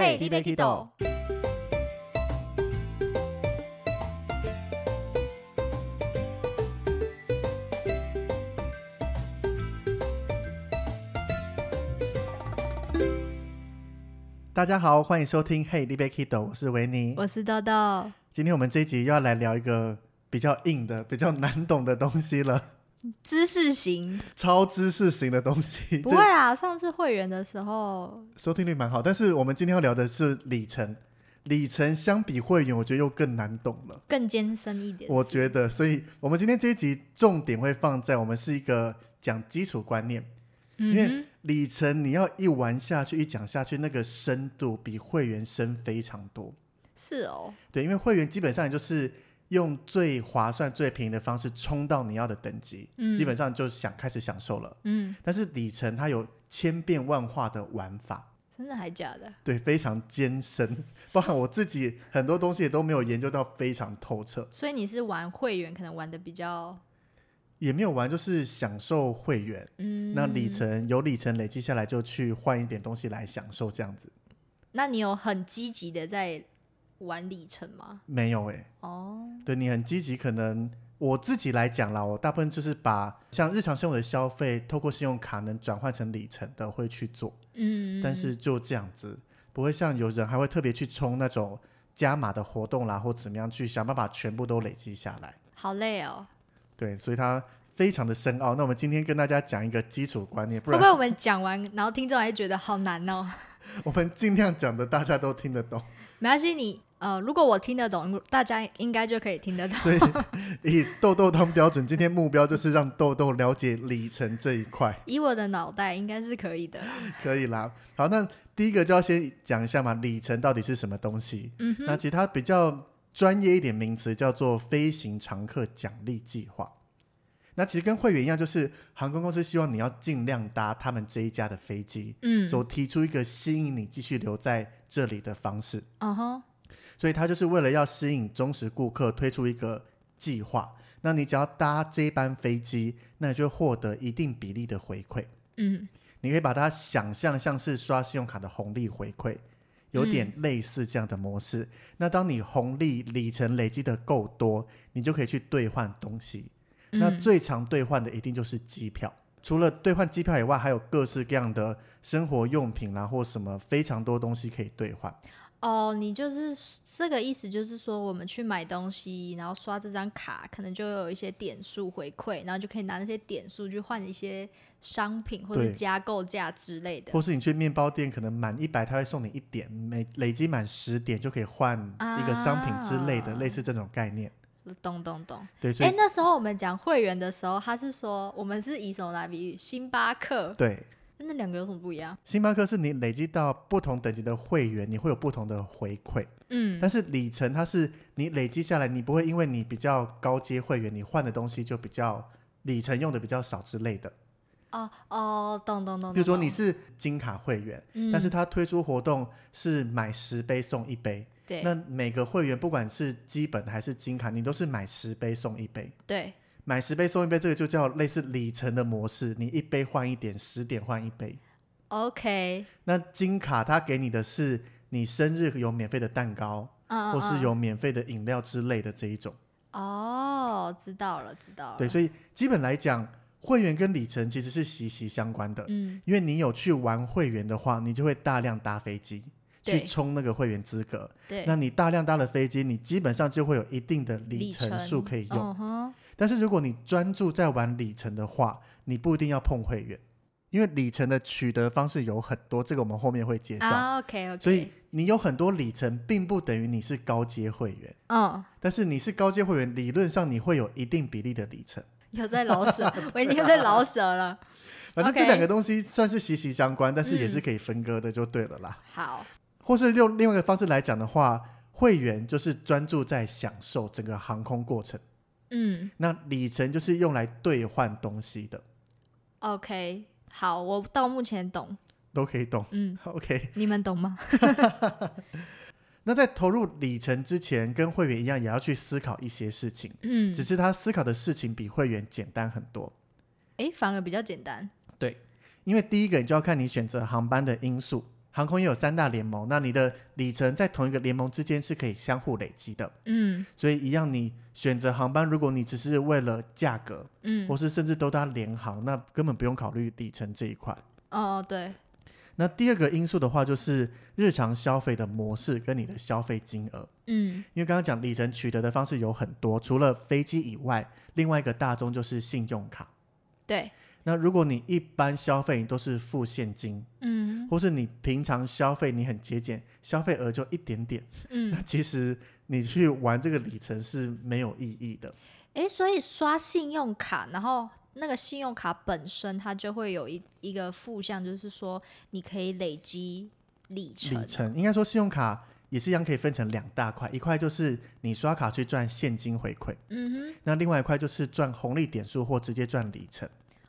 嘿你要去倒？大家好，欢迎收听《Hey, l i b e Kido》，我是维尼，我是豆豆。今天我们这一集又要来聊一个比较硬的、比较难懂的东西了。知识型，超知识型的东西。不会啦，上次会员的时候收听率蛮好，但是我们今天要聊的是里程。里程相比会员，我觉得又更难懂了，更艰深一点。我觉得，所以我们今天这一集重点会放在我们是一个讲基础观念，因为里程你要一玩下去，一讲下去，那个深度比会员深非常多。是哦，对，因为会员基本上就是。用最划算、最便宜的方式冲到你要的等级，基本上就想开始享受了。嗯，但是里程它有千变万化的玩法，真的还假的？对，非常艰深，包含我自己很多东西也都没有研究到非常透彻。所以你是玩会员，可能玩的比较，也没有玩，就是享受会员。嗯，那里程有里程累积下来，就去换一点东西来享受这样子。那你有很积极的在？玩里程吗？没有哎。哦，对你很积极，可能我自己来讲啦，我大部分就是把像日常生活的消费，透过信用卡能转换成里程的会去做。嗯，但是就这样子，不会像有人还会特别去冲那种加码的活动啦，或怎么样去想办法全部都累积下来。好累哦。对，所以它非常的深奥。那我们今天跟大家讲一个基础观念，会不会我们讲完，然后听众还觉得好难哦？我们尽量讲的大家都听得懂。没关系，你。呃，如果我听得懂，大家应该就可以听得懂。所以 以豆豆当标准，今天目标就是让豆豆了解里程这一块。以我的脑袋，应该是可以的。可以啦。好，那第一个就要先讲一下嘛，里程到底是什么东西？嗯哼。那其他比较专业一点名词叫做飞行常客奖励计划。那其实跟会员一样，就是航空公司希望你要尽量搭他们这一家的飞机，嗯，所提出一个吸引你继续留在这里的方式。嗯哼。所以他就是为了要吸引忠实顾客，推出一个计划。那你只要搭这班飞机，那你就获得一定比例的回馈。嗯，你可以把它想象像是刷信用卡的红利回馈，有点类似这样的模式。那当你红利里程累积的够多，你就可以去兑换东西。那最常兑换的一定就是机票。除了兑换机票以外，还有各式各样的生活用品啦，或什么非常多东西可以兑换。哦，你就是这个意思，就是说我们去买东西，然后刷这张卡，可能就有一些点数回馈，然后就可以拿那些点数去换一些商品或者加购价之类的。或是你去面包店，可能满一百，他会送你一点，每累积满十点就可以换一个商品之类的，类似这种概念。懂懂懂。对，哎，那时候我们讲会员的时候，他是说我们是以什么来比喻？星巴克。对。那两个有什么不一样？星巴克是你累积到不同等级的会员，你会有不同的回馈。嗯，但是里程它是你累积下来，你不会因为你比较高阶会员，你换的东西就比较里程用的比较少之类的。哦哦，懂懂懂。比如说你是金卡会员，但是他推出活动是买十杯送一杯。对。那每个会员不管是基本还是金卡，你都是买十杯送一杯。对。买十杯送一杯，这个就叫类似里程的模式。你一杯换一点，十点换一杯。OK。那金卡它给你的是你生日有免费的蛋糕，或是有免费的饮料之类的这一种。哦，知道了，知道了。对，所以基本来讲，会员跟里程其实是息息相关的。嗯。因为你有去玩会员的话，你就会大量搭飞机，去充那个会员资格。对。那你大量搭了飞机，你基本上就会有一定的里程数可以用。但是如果你专注在玩里程的话，你不一定要碰会员，因为里程的取得方式有很多，这个我们后面会介绍。OK OK。所以你有很多里程，并不等于你是高阶会员。嗯。但是你是高阶会员，理论上你会有一定比例的里程。有在老舍，我已经在老舍了。反正这两个东西算是息息相关，但是也是可以分割的，就对了啦。好。或是用另外一个方式来讲的话，会员就是专注在享受整个航空过程。嗯，那里程就是用来兑换东西的。OK，好，我到目前懂，都可以懂。嗯，OK，你们懂吗？那在投入里程之前，跟会员一样，也要去思考一些事情。嗯，只是他思考的事情比会员简单很多。哎，反而比较简单。对，因为第一个，你就要看你选择航班的因素。航空也有三大联盟，那你的里程在同一个联盟之间是可以相互累积的。嗯所以一样，你选择航班，如果你只是为了价格，嗯或是甚至都搭联航，那根本不用考虑里程这一块。哦对，那第二个因素的话，就是日常消费的模式跟你的消费金额。嗯因为刚刚讲里程取得的方式有很多，除了飞机以外，另外一个大宗就是信用卡。对，那如果你一般消费你都是付现金，嗯或是你平常消费你很节俭，消费额就一点点，嗯那，其实你去玩这个里程是没有意义的。诶，所以刷信用卡，然后那个信用卡本身它就会有一一个负向，就是说你可以累积里程。里程应该说信用卡也是一样，可以分成两大块，一块就是你刷卡去赚现金回馈，嗯哼，那另外一块就是赚红利点数或直接赚里程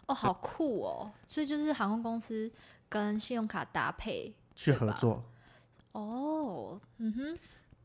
哦，好酷哦！所以就是航空公司跟信用卡搭配去合作。哦，嗯哼，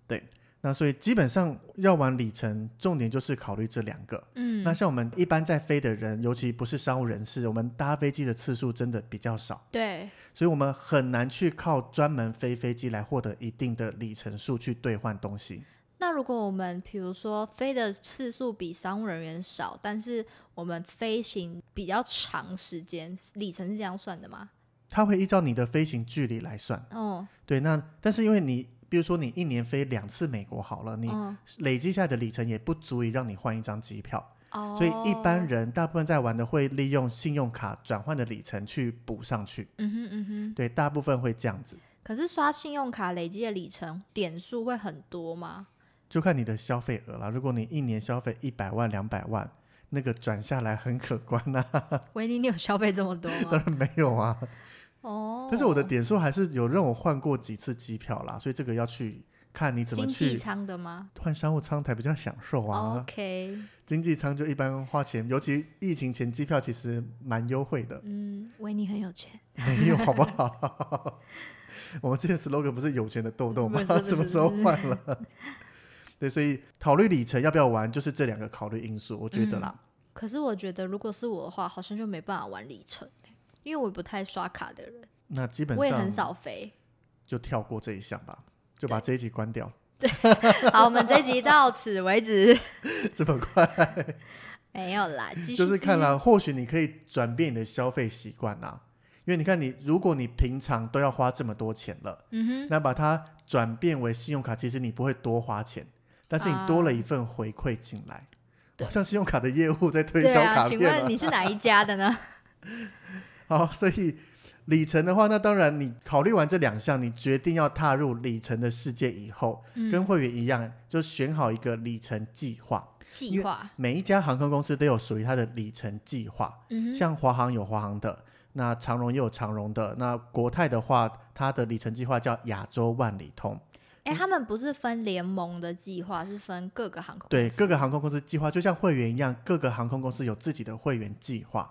对那所以基本上要玩里程，重点就是考虑这两个。嗯，那像我们一般在飞的人，尤其不是商务人士，我们搭飞机的次数真的比较少，对，所以我们很难去靠专门飞飞机来获得一定的里程数去兑换东西。那如果我们比如说飞的次数比商务人员少，但是我们飞行比较长时间，里程是这样算的吗？它会依照你的飞行距离来算。哦，对，那但是因为你，比如说你一年飞两次美国好了，你哦，累积下来的里程也不足以让你换一张机票，哦，所以一般，人大部分在玩的会利用信用卡转换的里程去补上去。嗯哼嗯哼。对，大部分会这样子，可是刷信用卡累积的里程点数会很多吗？就看你的消费额啦。如果你一年消费一百万、两百万，那个转下来很可观呐、维尼，你有消费这么多当吗？然没有啊，哦，但是我的点数还是有让我换过几次机票啦，所以这个要去看你怎么经济去舱的吗换商务舱才比较享受啊。？OK，经济舱就一般花钱，尤其疫情前机票其实蛮优惠的，嗯，维尼很有钱，没有好不好？我们之前 slogan 不是有钱的豆豆吗？什么时候换了？对，所以考虑里程要不要玩，就是这两个考虑因素，我觉得啦。可是我觉得如果是我的话，好像就没办法玩里程欸、因为我不太刷卡的人，那基本上我也很少飞。就跳过这一项吧，就把这一集关掉。对 好，我们这集到此为止。这么快，没有啦，继续就是看啦、或许你可以转变你的消费习惯啦。因为你看你，如果你平常都要花这么多钱了，嗯哼，那把它转变为信用卡，其实你不会多花钱，但是你多了一份回馈进来。啊像信用卡的业务在推销卡请。问你是哪一家的呢？好，所以里程的话，那当然你考虑完这两项，你决定要踏入里程的世界以后，嗯跟会员一样，就选好一个里程计划。计划，每一家航空公司都有属于它的里程计划，像华航有华航的，那长荣也有长荣的，那国泰的话，它的里程计划叫亚洲万里通。哎、他们不是分联盟的计划，是分各个航空对，公司各个航空公司计划就像会员一样，各个航空公司有自己的会员计划，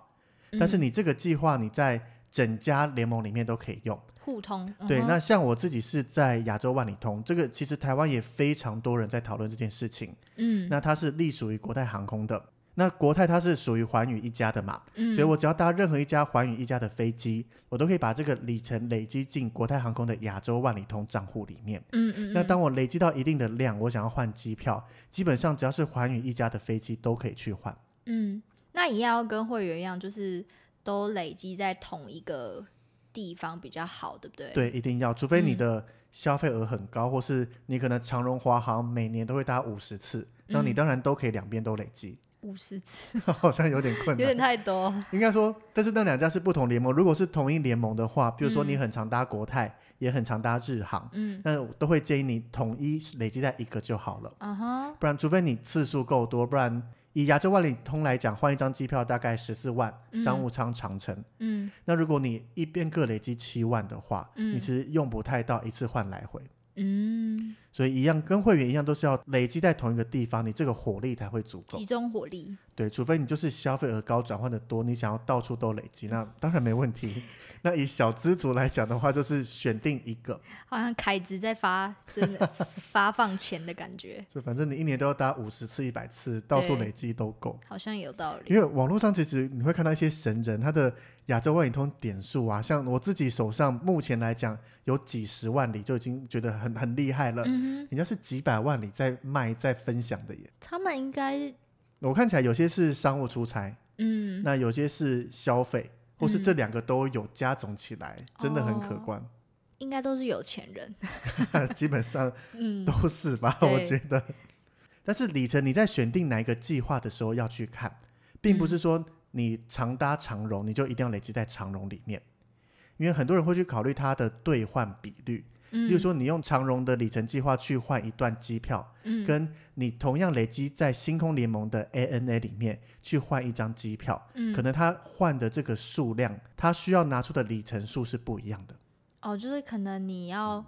但是嗯。你这个计划你在整家联盟里面都可以用。互通，对，那像我自己是在亚洲万里通，这个其实台湾也非常多人在讨论这件事情。嗯，那它是隶属于国泰航空的，那国泰它是属于环宇一家的嘛，嗯所以我只要搭任何一家环宇一家的飞机，我都可以把这个里程累积进国泰航空的亚洲万里通账户里面。嗯嗯，那嗯当我累积到一定的量，我想要换机票，基本上只要是环宇一家的飞机都可以去换。嗯，那一样要跟会员一样，就是都累积在同一个地方比较好，对不对？，对，一定要，除非你嗯的消费额很高，或是你可能长荣、华航每年都会搭五十次，那你嗯当然都可以两边都累积，五十次 好像有点困难有点。太多。应该说，但是那两家是不同联盟。如果是同一联盟的话，比如说你嗯很常搭国泰，也很常搭日航，嗯，那都会建议你统一累积在一个就好了。啊哈，不然，除非你次数够多，不然以亚洲万里通来讲，换一张机票大概十四万，商务舱长程。嗯那如果你一边各累积七万的话，嗯你其实用不太到一次换来回。嗯，所以一样跟会员一样，都是要累积在同一个地方，你这个火力才会足够集。中火力。对，除非你就是消费额高、转换的多，你想要到处都累积，那当然没问题。那以小资族来讲的话，就是选定一个，好像凯子在发真的发放钱的感觉，就反正你一年都要打五十次、一百次，到处累积都够。好像有道理。因为网络上其实你会看到一些神人，他的亚洲万里通点数啊，像我自己手上目前来讲有几十万里，就已经觉得很很厉害了。嗯哼，人家是几百万里在卖、在分享的耶。他们应该我看起来有些是商务出差，嗯，那有些是消费，或是嗯这两个都有加总起来，真的很可哦观。应该都是有钱人。基本上嗯，都是吧，对我觉得。但是李晨你在选定哪一个计划的时候要去看，并不是说你常搭长荣你就一定要累积在长荣里面，因为很多人会去考虑它的兑换比率。嗯，例如说，你用长荣的里程计划去换一段机票，嗯，跟你同样累积在星空联盟的 ANA 里面去换一张机票，嗯。可能他换的这个数量，他需要拿出的里程数是不一样的。哦，就是可能你要，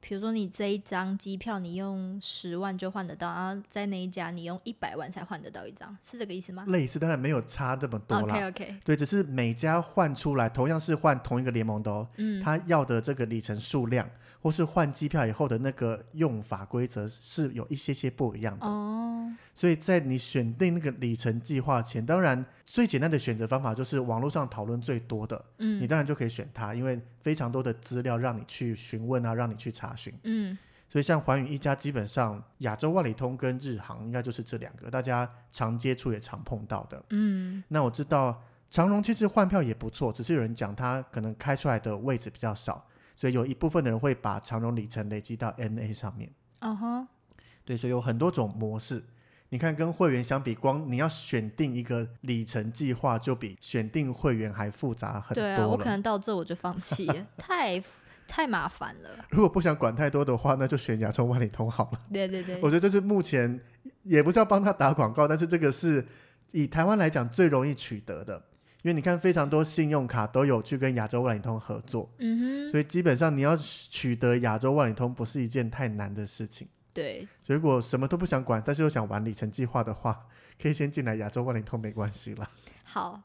比如说你这一张机票你用十万就换得到，然后在那一家你用一百万才换得到一张，是这个意思吗？类似，当然没有差这么多啦。？OK OK，对，只是每家换出来同样是换同一个联盟的哦，嗯，他要的这个里程数量，或是换机票以后的那个用法规则是有一些些不一样的。哦，所以在你选定那个里程计划前，当然最简单的选择方法就是网络上讨论最多的，嗯，你当然就可以选它，因为非常多的资料让你去询问啊，让你去查询。嗯所以像环宇一家，基本上亚洲万里通跟日航应该就是这两个大家常接触也常碰到的。嗯那我知道长荣其实换票也不错，只是有人讲它可能开出来的位置比较少，所以有一部分的人会把长荣里程累积到 NA 上面。哦哈，对，所以有很多种模式。你看，跟会员相比，光你要选定一个里程计划，就比选定会员还复杂很多对啊，我可。能到这我就放弃了，太太麻烦了。如果不想管太多的话，那就选亚洲万里通好了。对对对我，觉得这是目前也不是要帮他打广告，但是这个是以台湾来讲最容易取得的，因为你看非常多信用卡都有去跟亚洲万里通合作，嗯哼，所以基本上你要取得亚洲万里通不是一件太难的事情。对，所以如果什么都不想管，但是又想玩里程计划的话，可以先进来亚洲万里通没关系啦。好，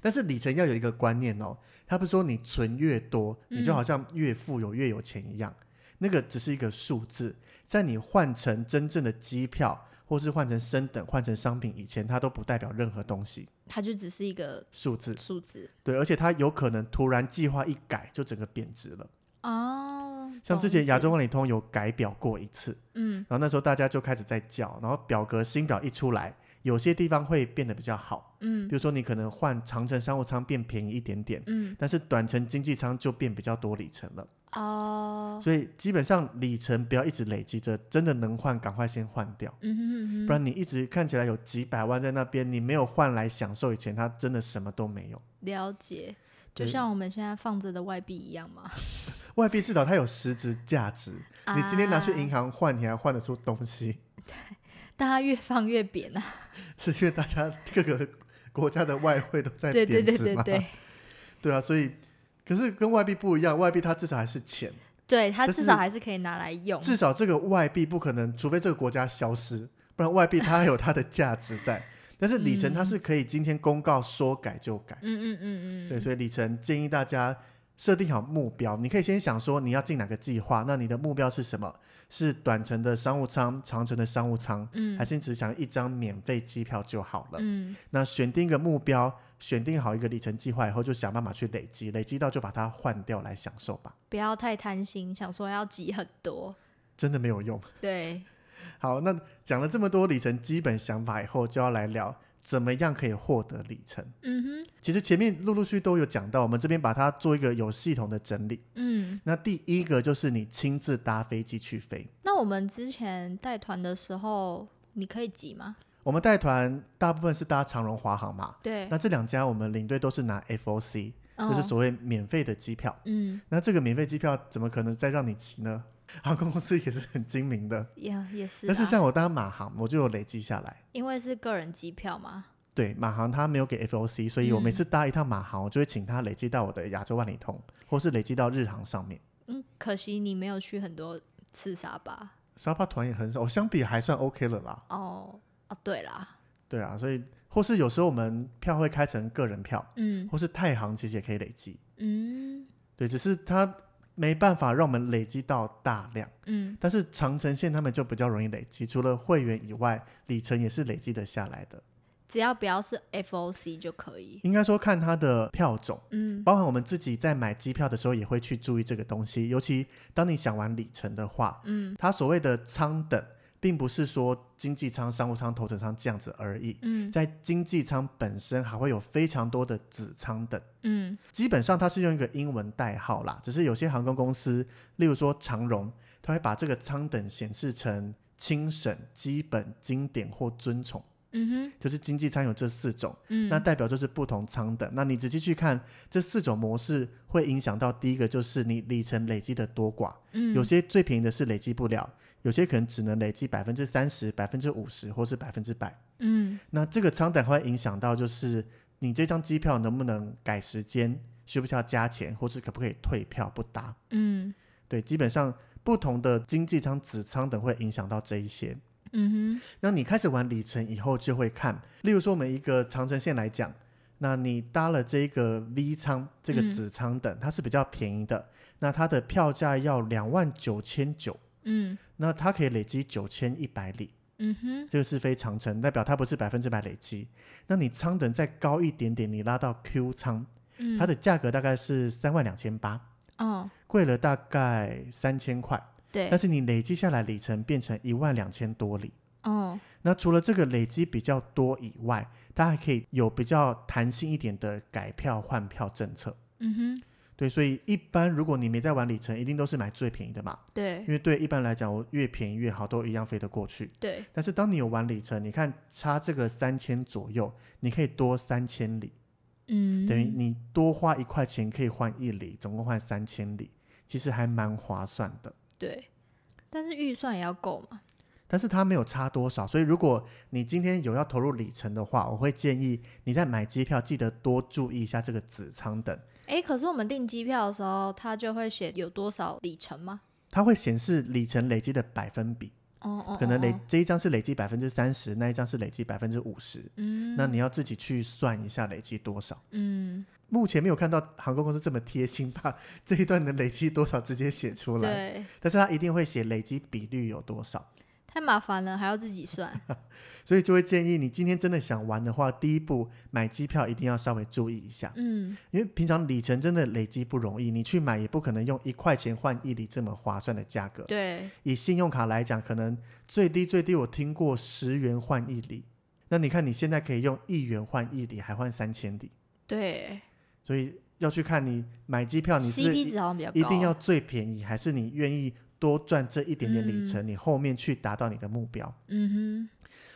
但是里程要有一个观念哦，他不是说你存越多，你就嗯好像越富有越有钱一样，那个只是一个数字，在你换成真正的机票，或是换成升等、换成商品以前，它都不代表任何东西，它就只是一个数字数字对，而且它有可能突然计划一改，就整个贬值了。哦。像之前亚洲，万里通有改表过一次，嗯然后那时候大家就开始在叫，然后表格新表一出来，有些地方会变得比较好，嗯比如说你可能换长程商务舱变便宜一点点，嗯，但是短程经济舱就变比较多里程了。哦，所以基本上里程不要一直累积着，真的能换赶快先换掉，嗯哼嗯哼，不然你一直看起来有几百万在那边，你没有换来享受以前，它真的什么都没有。了解，就像我们现在放着的外币一样嘛。外币至少它有实质价值，你今天拿去银行，换，你还换得出东西，大家越放越扁啊。是因为大家各个国家的外汇都在对对贬值嘛？对对对，对啊，所以可是跟外币不一样，外币它至少还是钱，对它至少还是可以拿来用。至少这个外币不可能，除非这个国家消失，不然外币它还有它的价值在。但是里程它是可以今天公告说改就改，嗯嗯嗯嗯，对，所以里程建议大家设定好目标，你可以先想说你要进哪个计划，那你的目标是什么？是短程的商务舱、长程的商务舱，嗯还是你只想一张免费机票就好了？嗯那选定一个目标，选定好一个里程计划以后，就想办法去累积，累积到就把它换掉来享受吧，不要太贪心，想说要挤很多。真的没有用。对，好，那讲了这么多里程基本想法以后，就要来聊怎么样可以获得里程。嗯哼，其实前面陆陆续续都有讲到，我们这边把它做一个有系统的整理。嗯，那第一个就是你亲自搭飞机去飞。那我们之前带团的时候，你可以挤吗？我们带团大部分是搭长荣、华航嘛，对，那这两家我们领队都是拿 FOC，就是哦所谓免费的机票。嗯，那这个免费机票怎么可能再让你骑呢？航空公司也是很精明的。也也是啊，但是像我搭马航，我就有累积下来。因为是个人机票嘛。对，马航它没有给 FOC，所以我每嗯次搭一趟马航，我就会请他累积到我的亚洲万里通，或是累积到日航上面。嗯，可惜你没有去很多次沙巴。沙巴团也很少，我相比还算 OK 了啦。哦哦，对啦，对啊，所以或是有时候我们票会开成个人票，嗯或是太行其实也可以累积。嗯对，只是它没办法让我们累积到大量，嗯但是长城线他们就比较容易累积，除了会员以外，里程也是累积得下来的。只要不要是 FOC 就可以。应该说看它的票种，嗯包含我们自己在买机票的时候也会去注意这个东西，尤其当你想玩里程的话，嗯它所谓的舱等，并不是说经济舱、商务舱、头等舱这样子而已。嗯。在经济舱本身还会有非常多的子舱等，嗯。基本上它是用一个英文代号啦，只是有些航空公司，例如说长荣，它会把这个舱等显示成轻省、基本、经典或尊崇，嗯哼。就是经济舱有这四种，嗯，那代表就是不同舱等。那你仔细去看这四种模式，会影响到第一个就是你里程累积的多寡，嗯。有些最便宜的是累积不了，有些可能只能累积百分之三十、百分之五十或是百分之百。嗯那这个舱等会影响到，就是你这张机票能不能改时间，需不需要加钱，或是可不可以退票不搭？嗯对，基本上不同的经济舱、子舱等会影响到这一些。嗯哼那你开始玩里程以后，就会看，例如说我们一个长城线来讲，那你搭了这个 V 舱，这个嗯子舱等，它是比较便宜的，那它的票价要两万九千九，嗯那它可以累积九千一百里。嗯哼这个是非长程，代表它不是百分之百累积。那你舱等再高一点点，你拉到 Q 舱，嗯，它的价格大概是三万两千八，哦贵了大概三千块，对但是你累积下来里程变成一万两千多里。哦那除了这个累积比较多以外，它还可以有比较弹性一点的改票换票政策。嗯哼对，所以一般如果你没在玩里程，一定都是买最便宜的嘛，对因为对一般来讲，我越便宜越好，都一样飞得过去。对但是当你有玩里程，你看差这个三千左右，你可以多三千里，嗯等于你多花一块钱可以换一里，总共换三千里，其实还蛮划算的。对，但是预算也要够嘛。但是它没有差多少，所以如果你今天有要投入里程的话，我会建议你在买机票记得多注意一下这个子舱等，哎，可是我们订机票的时候，它就会写有多少里程吗？它会显示里程累积的百分比，哦哦，可能累哦，这一张是累积百分之三十，那一张是累积百分之五十，嗯，那你要自己去算一下累积多少。嗯，目前没有看到航空公司这么贴心，把这一段的累积多少直接写出来，对，但是它一定会写累积比率有多少，太麻烦了，还要自己算。所以就会建议你今天真的想玩的话，第一步买机票一定要稍微注意一下，嗯因为平常里程真的累积不容易，你去买也不可能用一块钱换一里这么划算的价格。对，以信用卡来讲，可能最低最低我听过十元换一里，那你看你现在可以用一元换一里，还换三千里，对所以要去看你买机票，你是是，CP 值好像比较高。一定要最便宜，还是你愿意多赚这一点点里程，你后面去达到你的目标？嗯哼。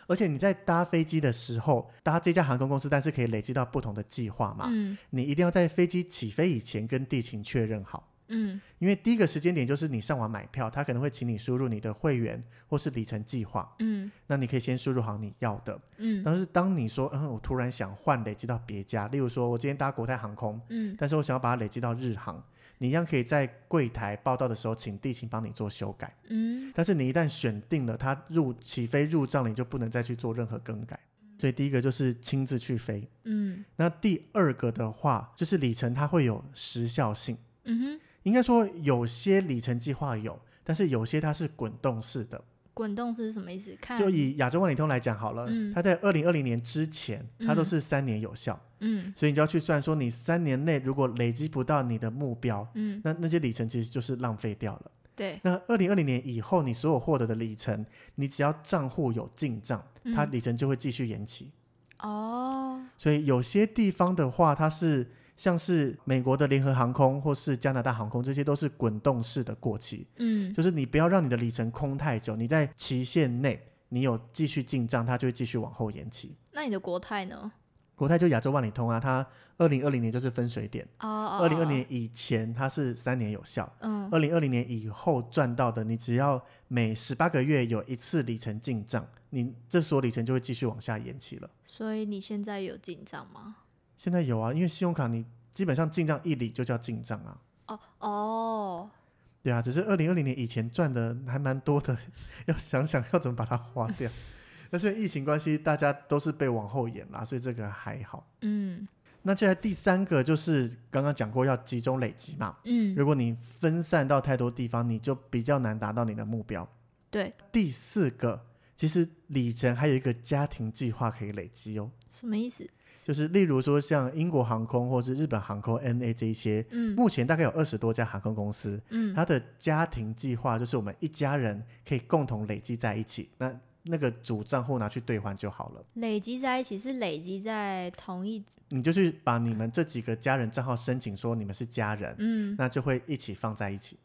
而且你在搭飞机的时候，搭这家航空公司，但是可以累积到不同的计划嘛？嗯。你一定要在飞机起飞以前跟地勤确认好，嗯。因为第一个时间点就是你上网买票，他可能会请你输入你的会员或是里程计划，嗯。那你可以先输入好你要的。嗯。但是当你说，嗯，我突然想换累积到别家，例如说我今天搭国泰航空，嗯。但是我想要把它累积到日航，你一样可以在柜台报到的时候，请地勤帮你做修改。嗯。但是你一旦选定了它入起飞入账，你就不能再去做任何更改。所以第一个就是亲自去飞，嗯。那第二个的话就是里程它会有时效性，嗯哼，应该说有些里程计划有，但是有些它是滚动式的。滚动是什么意思？看。就以亚洲万里通来讲好了，嗯。它在二零二零年之前，它都嗯。是三年有效，嗯所以你就要去算说，你三年内如果累积不到你的目标，嗯那那些里程其实就是浪费掉了。对，那二零二零年以后，你所有获得的里程，你只要账户有进账，它嗯里程就会继续延期。哦所以有些地方的话，它是像是美国的联合航空或是加拿大航空，这些都是滚动式的过期，嗯就是你不要让你的里程空太久，你在期限内你有继续进账，它就会继续往后延期。那你的国泰呢？国泰就亚洲万里通啊，它二零二零年就是分水点，二零二零年以前它是三年有效，嗯二零二零年以后赚到的，你只要每十八个月有一次里程进账，你这所里程就会继续往下延期了。所以你现在有进账吗？现在有啊，因为信用卡你基本上进账一里就叫进账啊。哦哦，对啊，只是二零二零年以前赚的还蛮多的，要想想要怎么把它花掉。那所以疫情关系，大家都是被往后延啦，所以这个还好。嗯。那接下来第三个就是刚刚讲过要集中累积嘛，嗯，如果你分散到太多地方，你就比较难达到你的目标。对，第四个，其实里程还有一个家庭计划可以累积哦，什么意思？就是例如说像英国航空或是日本航空 NA 这一些，嗯。目前大概有二十多家航空公司，嗯。它的家庭计划就是我们一家人可以共同累积在一起，那那个主账户拿去兑换就好了。累积在一起是累积在同一，你就去把你们这几个家人账号申请说你们是家人，嗯，那就会一起放在一起。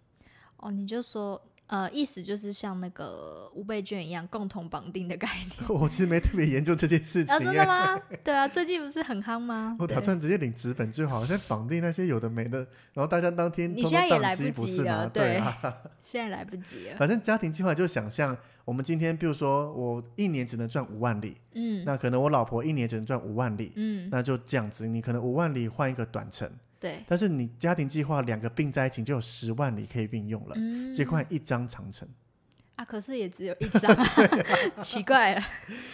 哦，你就说，呃，意思就是像那个五倍券一样，共同绑定的概念。我其实没特别研究这件事情啊，真的耶，吗？对啊，最近不是很夯吗？我打算直接领纸本就好，现在绑定那些有的没的，然后大家当天你通现在也来不通宕机，不及是吗？了对啊，现在来不及了。反正家庭计划就想象我们今天，比如说我一年只能赚五万里，嗯那可能我老婆一年只能赚五万里，嗯，那就这样子，你可能五万里换一个短程，对，但是你家庭计划两个并在一起就有十万里可以并用了，嗯这换一张长城。啊，可是也只有一张啊，奇怪了。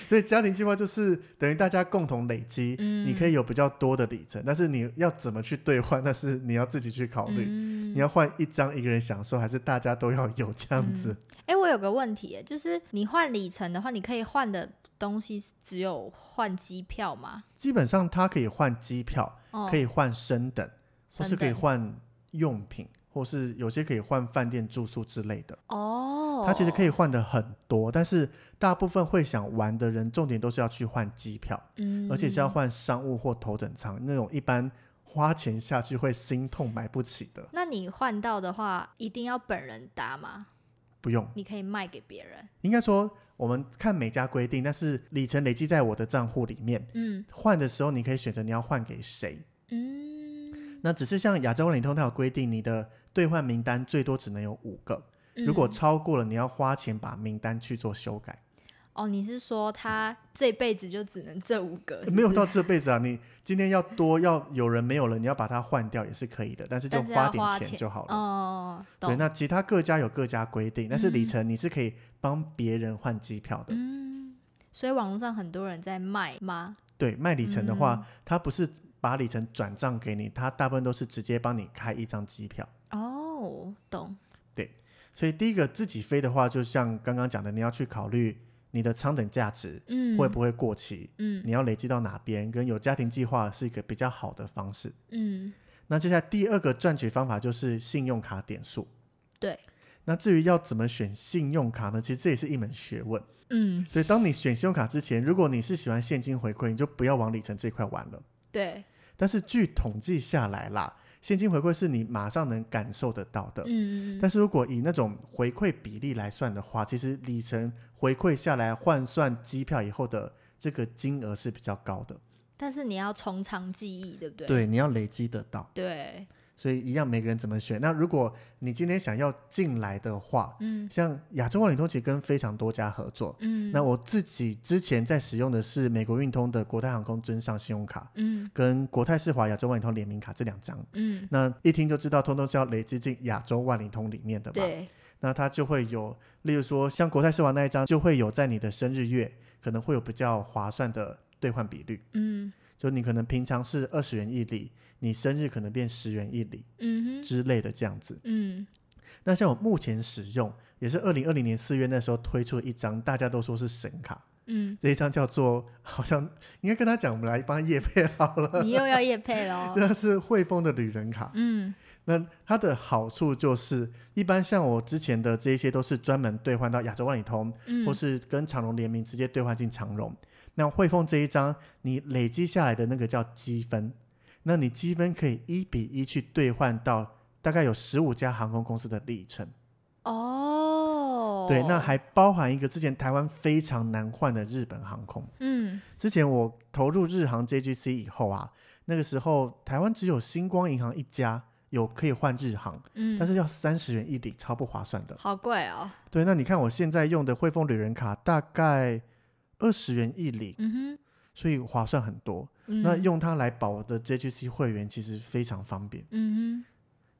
所以家庭计划就是等于大家共同累积，嗯你可以有比较多的里程，但是你要怎么去兑换，那是你要自己去考虑。嗯你要换一张一个人享受，还是大家都要有这样子？哎、我有个问题耶，就是你换里程的话，你可以换的东西只有换机票吗？基本上它可以换机票，哦，可以换升等，或是可以换用品，或是有些可以换饭店住宿之类的。哦，它其实可以换的很多，但是大部分会想玩的人，重点都是要去换机票，嗯，而且是要换商务或头等舱那种一般花钱下去会心痛买不起的，那你换到的话，一定要本人搭吗？不用。你可以卖给别人。应该说我们看每家规定，但是里程累积在我的账户里面，嗯换的时候你可以选择你要换给谁。嗯，那只是像亚洲万里通它有规定，你的兑换名单最多只能有五个，如果嗯超过了，你要花钱把名单去做修改。哦，你是说他这辈子就只能这五个？是是没有到这辈子啊，你今天要多要有人没有了，你要把它换掉也是可以的，但是就但是要点花钱钱就好了。哦，对，那其他各家有各家规定，但是里嗯程你是可以帮别人换机票的。嗯，所以网络上很多人在卖吗？对，卖里程的话，嗯它不是把里程转账给你，他大部分都是直接帮你开一张机票。哦，懂。对所以第一个自己飞的话，就像刚刚讲的，你要去考虑你的舱等价值嗯，会不会过期，嗯你要累积到哪边，跟有家庭计划是一个比较好的方式。嗯，那接下来第二个赚取方法就是信用卡点数。对，那至于要怎么选信用卡呢？其实这也是一门学问。嗯所以当你选信用卡之前，如果你是喜欢现金回馈，你就不要往里程这块玩了。对，但是据统计下来啦，现金回馈是你马上能感受得到的。嗯但是如果以那种回馈比例来算的话，其实里程回馈下来换算机票以后的这个金额是比较高的。但是你要从长计议，对不对？对，你要累积得到。对，所以一样，每个人怎么选？那如果你今天想要进来的话，嗯像亚洲万里通其实跟非常多家合作。嗯，那我自己之前在使用的是美国运通的国泰航空尊上信用卡，嗯跟国泰世华亚洲万里通联名卡这两张。嗯，那一听就知道，通通是要累积进亚洲万里通里面的嘛。对，那它就会有，例如说像国泰世华那一张，就会有在你的生日月可能会有比较划算的兑换比率，嗯就你可能平常是二十元一里，你生日可能变十元一里嗯哼之类的这样子。嗯那像我目前使用，也是二零二零年四月那时候推出的一张，大家都说是神卡，嗯，这一张叫做好像应该跟他讲，我们来帮他叶配好了。你又要夜配喽这。张是汇丰的旅人卡，嗯那它的好处就是，一般像我之前的这一些都是专门兑换到亚洲万里通，嗯，或是跟长荣联名直接兑换进长荣。那汇丰这一张，你累积下来的那个叫积分，那你积分可以一比一去兑换到大概有十五家航空公司的里程。哦，对，那还包含一个之前台湾非常难换的日本航空。嗯之前我投入日航 JGC 以后啊，那个时候台湾只有星光银行一家有可以换日航，嗯，但是要三十元一里，超不划算的。好贵哦。对，那你看我现在用的汇丰旅人卡大概二十元一里，嗯所以划算很多。哼，那嗯用它来保的 JGC 会员其实非常方便。嗯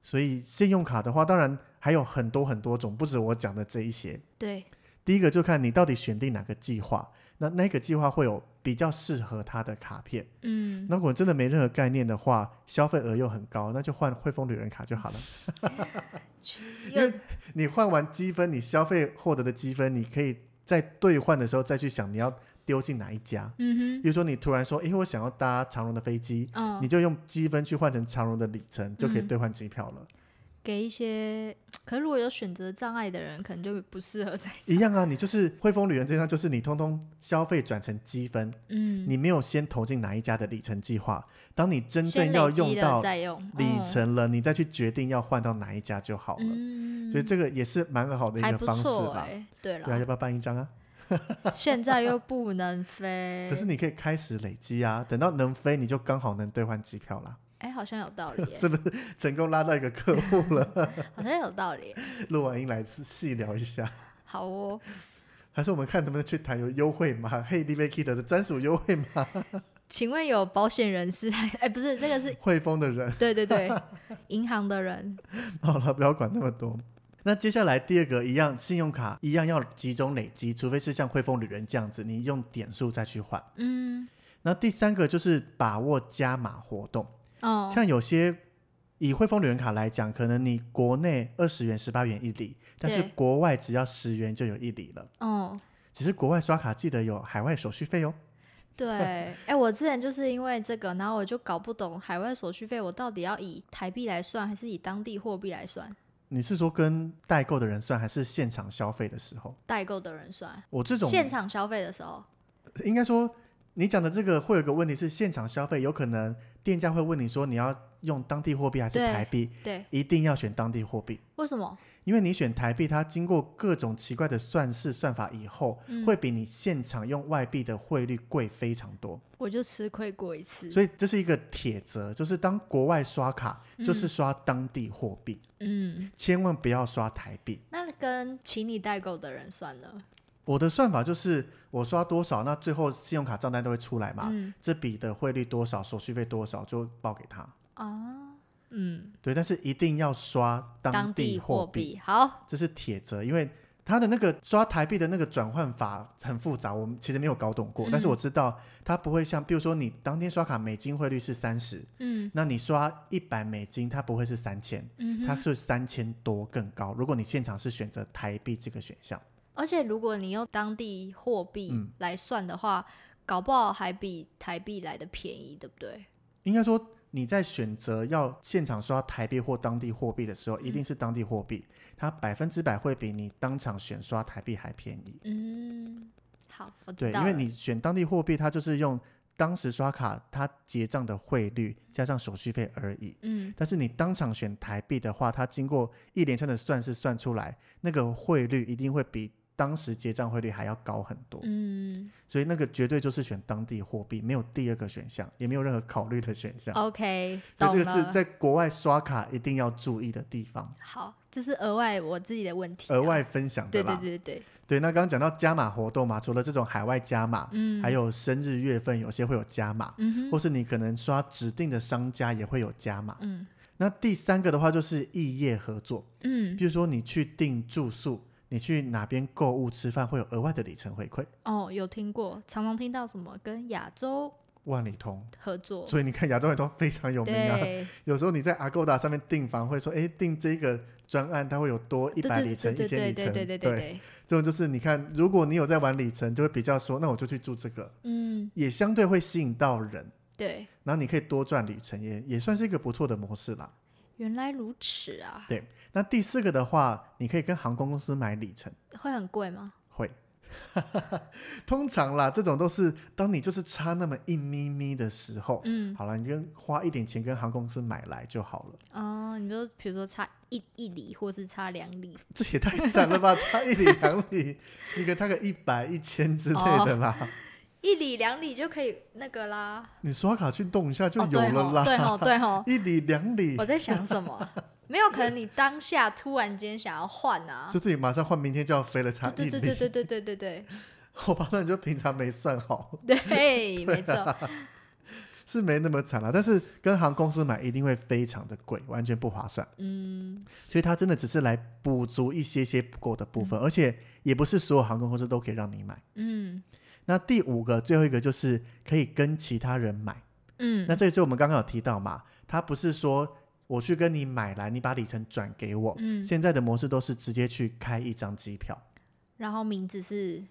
所以信用卡的话，当然还有很多很多种，不止我讲的这一些。对，第一个就看你到底选定哪个计划，那那个计划会有比较适合他的卡片。嗯，那如果真的没任何概念的话，消费额又很高，那就换汇丰旅人卡就好了。因为你换完积分，你消费获得的积分，你可以在兑换的时候再去想你要丢进哪一家。嗯哼，比如说你突然说，诶，我想要搭长荣的飞机，嗯，你就用积分去换成长荣的里程，就可以嗯兑换机票了。给一些，可是如果有选择障碍的人，可能就不适合在这。一样啊，你就是汇丰旅人这张，就是你通通消费转成积分，嗯，你没有先投进哪一家的里程计划，当你真正要用到里嗯程了，你再去决定要换到哪一家就好了。嗯，所以这个也是蛮好的一个方式吧。错哎、对对啊，要，不要办一张啊？现在又不能飞，可是你可以开始累积啊，等到能飞，你就刚好能兑换机票啦，哎、好像有道理 耶，是不是？成功拉到一个客户了，好像有道理耶。录完音来细聊一下。好哦，还是我们看能不能去谈有优惠码，嘿 d v Kid 的专属优惠吗，请问有保险人士？哎、不是，这个是汇丰的人。对对对，银行的人。好了，不要管那么多。那接下来第二个一样，信用卡一样要集中累积，除非是像汇丰旅人这样子，你用点数再去换。嗯，那第三个就是把握加码活动，哦，像有些以汇丰旅人卡来讲，可能你国内二十元、十八元一里，但是国外只要十元就有一里了。哦，只是国外刷卡记得有海外手续费哦。对，哎、我之前就是因为这个，然后我就搞不懂海外手续费，我到底要以台币来算，还是以当地货币来算？你是说跟代购的人算，还是现场消费的时候？代购的人算，我这种现场消费的时候，应该说，你讲的这个会有个问题是，现场消费有可能店家会问你说你要用当地货币还是台币，对，一定要选当地货币，为什么？因为你选台币，它经过各种奇怪的算式算法以后，嗯会比你现场用外币的汇率贵非常多，我就吃亏过一次。所以这是一个铁则，就是当国外刷卡，就是刷当地货币，嗯，千万不要刷台币。那跟请你代购的人算呢？我的算法就是我刷多少，那最后信用卡账单都会出来嘛，嗯，这笔的汇率多少，手续费多少就报给他。哦，嗯，对，但是一定要刷当地货币，币好，这是铁则，因为它的那个刷台币的那个转换法很复杂，我们其实没有搞懂过，但是嗯我知道它不会像，比如说你当天刷卡美金汇率是三十，嗯那你刷一百美金，它不会是三千，它嗯它，是三千多更高。如果你现场是选择台币这个选项，而且如果你用当地货币嗯来算的话，搞不好还比台币来的便宜，对不对？应该说。你在选择要现场刷台币或当地货币的时候，一定是当地货币，它百分之百会比你当场选刷台币还便宜。嗯，好，我知对，因为你选当地货币，它就是用当时刷卡它结账的汇率加上手续费而已。嗯但是你当场选台币的话，它经过一连串的算式算出来，那个汇率一定会比当时结账汇率还要高很多。嗯所以那个绝对就是选当地货币，没有第二个选项，也没有任何考虑的选项。，OK，所以。这个是在国外刷卡一定要注意的地方，好，这是额外我自己的问题啊。额外分享的对啦。对对对对，对那刚刚讲到加码活动嘛，除了这种海外加码，嗯，还有生日月份有些会有加码，或是你可能刷指定的商家也会有加码。嗯那第三个的话就是异业合作，嗯比，如说你去订住宿，你去哪边购物吃饭会有额外的里程回馈，哦，有听过，常常听到什么跟亚洲万里通。合作，所以你看亚洲万里通非常有名啊。有时候你在 Agoda 上面订房会说，哎，订这个专案它会有多一百里程、一千里程。对对对对对，这种就是你看，如果你有在玩里程，就会比较说，那我就去住这个，嗯，也相对会吸引到人，对，然后你可以多赚里程，也也算是一个不错的模式啦。原来如此啊，对，那第四个的话，你可以跟航空公司买里程，会很贵吗？会。通常啦，这种都是当你就是差那么一咪咪的时候，嗯，好了，你就花一点钱跟航空公司买来就好了。哦，你就比如说差一一里，或是差两里，这也太惨了吧，差一里两里，你可以差个一百一千之类的啦。一里两里就可以那个啦，你刷卡去动一下就哦有了啦。对吼，对吼，一里两里我，在想什么？没有，可能你当下突然间想要换啊，就是你马上换，明天就要飞了，差对一里。对对对对对对对好吧，那你就平常没算好。对对，没错，是没那么惨了，但是跟航空公司买一定会非常的贵，完全不划算。嗯，所以他真的只是来补足一些些不够的部分，而且也不是所有航空公司都可以让你买。嗯那第五个，最后一个就是可以跟其他人买。嗯，那这个就我们刚刚有提到嘛，他不是说我去跟你买来，你把里程转给我。嗯，现在的模式都是直接去开一张机票。然后名字是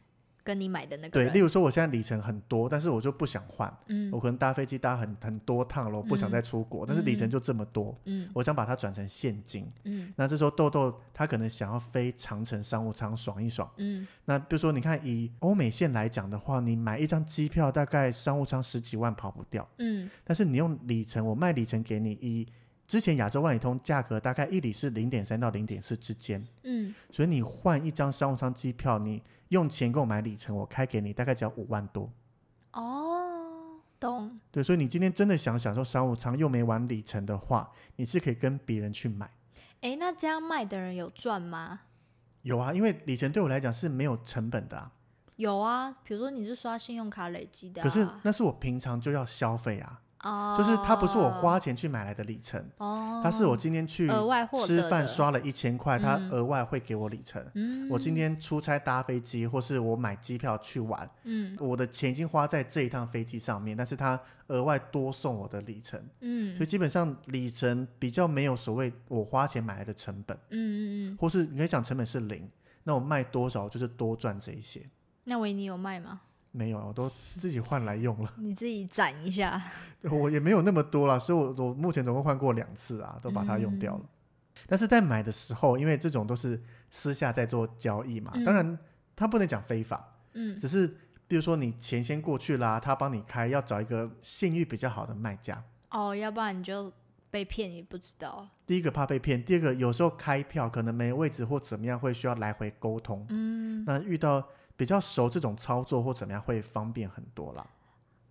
跟你买的那个对，例如说我现在里程很多，但是我就不想换，嗯。我可能搭飞机搭很很多趟了，我不想再出国，但是里程就这么多，嗯。我想把它转成现金。嗯。那这时候豆豆他可能想要飞长城商务舱爽一爽。嗯。那比如说你看以欧美线来讲的话，你买一张机票大概商务舱十几万跑不掉，嗯。但是你用里程，我卖里程给你，以之前亚洲万里通价格大概一里是零点三到零点四之间，嗯，所以你换一张商务舱机票，你用钱购买里程，我开给你大概只要五万多。哦，懂，对，所以你今天真的想享受商务舱又没玩里程的话，你是可以跟别人去买。哎，那这样卖的人有赚吗？有啊，因为里程对我来讲是没有成本的啊，有啊，比如说你是刷信用卡累积的、啊，可是那是我平常就要消费啊，哦，就是它不是我花钱去买来的里程，哦，它是我今天去额外吃饭刷了一千块，它嗯额外会给我里程。嗯，我今天出差搭飞机，或是我买机票去玩，嗯。我的钱已经花在这一趟飞机上面，但是它额外多送我的里程，嗯。所以基本上里程比较没有所谓我花钱买来的成本，嗯嗯嗯，或是你可以讲成本是零，那我卖多少就是多赚这一些。那维尼有卖吗？没有，我都自己换来用了，你自己攒一下，我也没有那么多啦，所以我我目前总共换过两次啊，都把它用掉了。嗯。但是在买的时候，因为这种都是私下在做交易嘛，嗯。当然他不能讲非法，嗯。只是比如说你钱先过去啦，他帮你开，要找一个信誉比较好的卖家。哦，要不然你就被骗也不知道，第一个怕被骗，第二个有时候开票可能没位置或怎么样，会需要来回沟通。嗯。那遇到比较熟这种操作或怎么样，会方便很多啦。